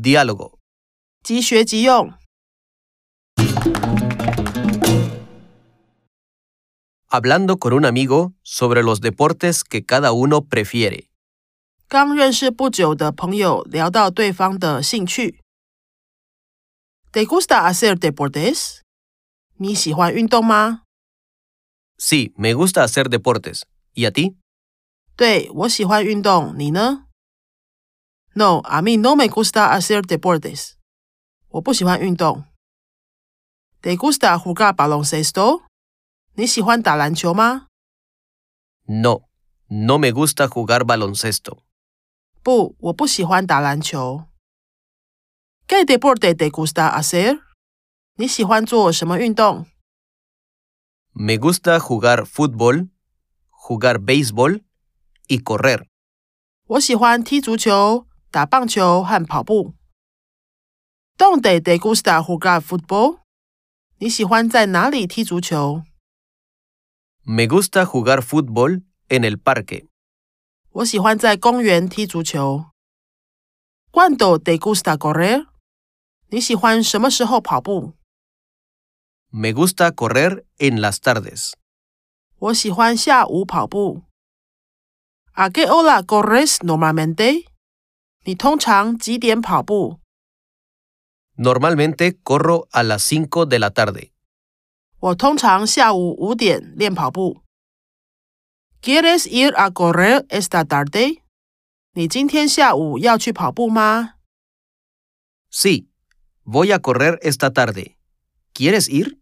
Diálogo. 即学即用。 Hablando con un amigo sobre los deportes que cada uno prefiere. 刚认识不久的朋友聊到对方的兴趣。¿Te gusta hacer deportes？你喜欢运动吗？ Sí, me gusta hacer deportes. ¿Y a ti? 对，我喜欢运动，你呢 ？No, a mí no me gusta hacer deportes。我不喜欢运动。¿Te gusta jugar baloncesto？你喜欢打篮球吗？ No, no me gusta jugar baloncesto. 不，我不喜欢打篮球。¿Qué deporte te gusta hacer？你喜欢做什么运动？ Me gusta jugar fútbol, jugar béisbol y correr. 我喜欢踢足球、 打棒球和跑步。¿Dónde te gusta jugar fútbol？你喜欢在哪里踢足球？ Me gusta jugar fútbol en el parque. 我喜欢在公园踢足球。¿Cuándo te gusta correr？你喜欢什么时候跑步？ Me gusta correr en las tardes. 我喜欢下午跑步。¿A qué hora corres normalmente？ 你通常几点跑步？ Normalmente corro a las 5 de la tarde. 我通常下午五点练跑步。¿Quieres ir a correr esta tarde？你今天下午要去跑步吗？ Sí, voy a correr esta tarde. ¿Quieres ir?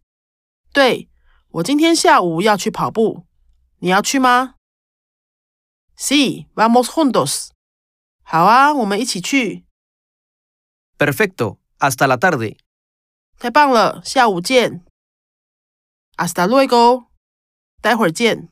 对，我今天下午要去跑步，你要去吗？Sí, vamos juntos。 好啊，我们一起去。Perfecto, hasta la tarde. 太棒了，下午见。Hasta luego，待会儿见。